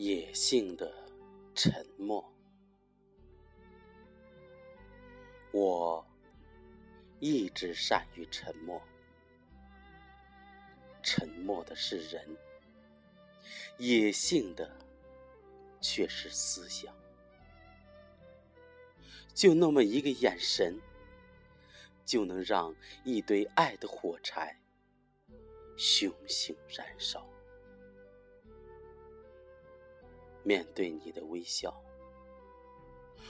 野性的沉默，我一直善于沉默。沉默的是人，野性的却是思想。就那么一个眼神，就能让一堆爱的火柴熊熊燃烧。面对你的微笑，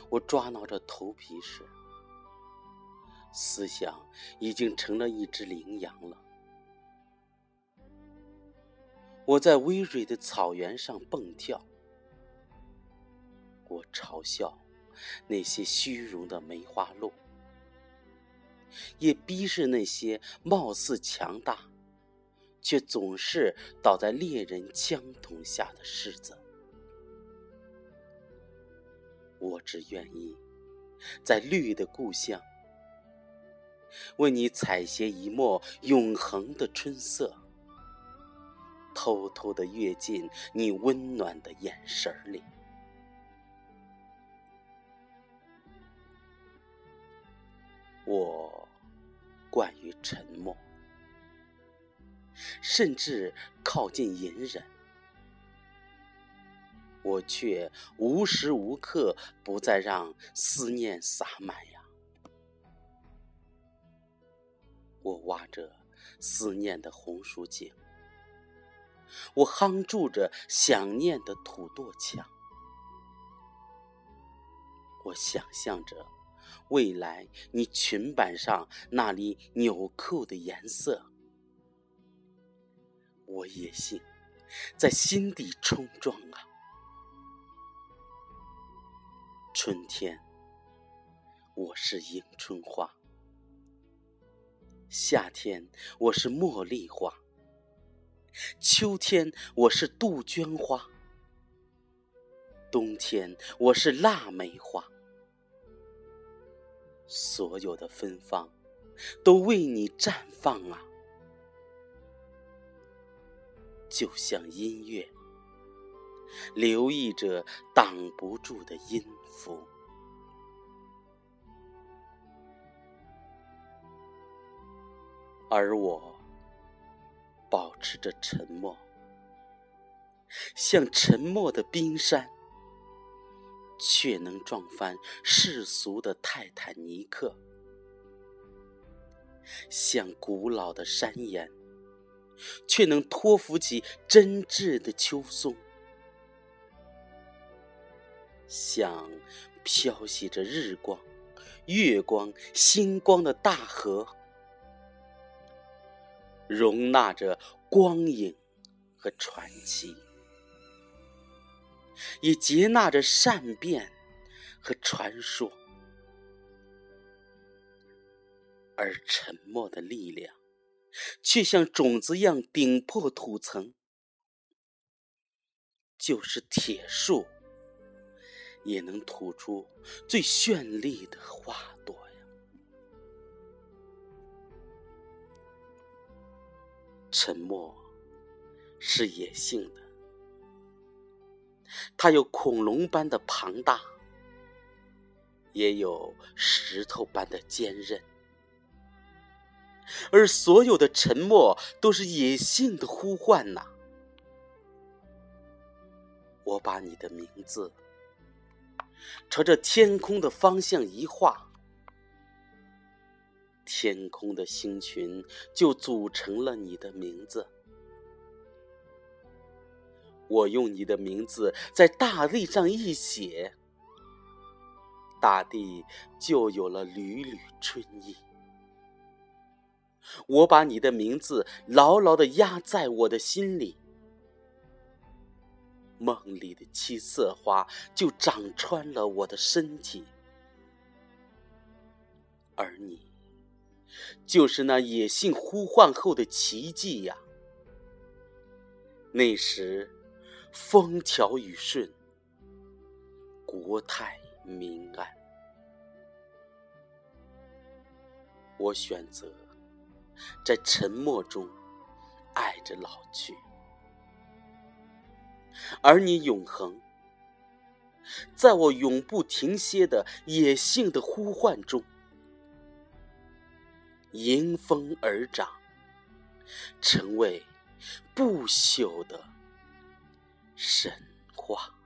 我抓挠着头皮时，思想已经成了一只羚羊了。我在葳蕤的草原上蹦跳，我嘲笑那些虚荣的梅花鹿，也逼视那些貌似强大，却总是倒在猎人枪筒下的狮子。我只愿意在绿的故乡，为你采撷一抹永恒的春色。偷偷的跃进你温暖的眼神里，我惯于沉默，甚至靠近隐忍，我却无时无刻不在让思念洒满呀！我挖着思念的红薯井。我夯住着想念的土垛墙，我想象着未来你裙摆上那里纽扣的颜色，我也信在心底冲撞啊！春天，我是迎春花；夏天，我是茉莉花。秋天，我是杜鹃花；冬天，我是腊梅花。所有的芬芳，都为你绽放啊！就像音乐，留意着挡不住的音福，而我。保持着沉默，像沉默的冰山，却能撞翻世俗的泰坦尼克；像古老的山岩，却能托付起真挚的秋松；像飘洗着日光、月光、星光的大河。容纳着光影和传奇，也接纳着善变和传说，而沉默的力量，却像种子一样顶破土层。就是铁树，也能吐出最绚丽的花朵呀。沉默是野性的，它有恐龙般的庞大，也有石头般的坚韧，而所有的沉默都是野性的呼唤呐！我把你的名字朝着天空的方向一画。天空的星群就组成了你的名字。我用你的名字在大地上一写，大地就有了缕缕春意。我把你的名字牢牢的压在我的心里，梦里的七色花就长穿了我的身体，而你。就是那野性呼唤后的奇迹呀！那时，风调雨顺，国泰民安。我选择在沉默中爱着老去，而你永恒在我永不停歇的野性的呼唤中，迎风而长，成为不朽的神话。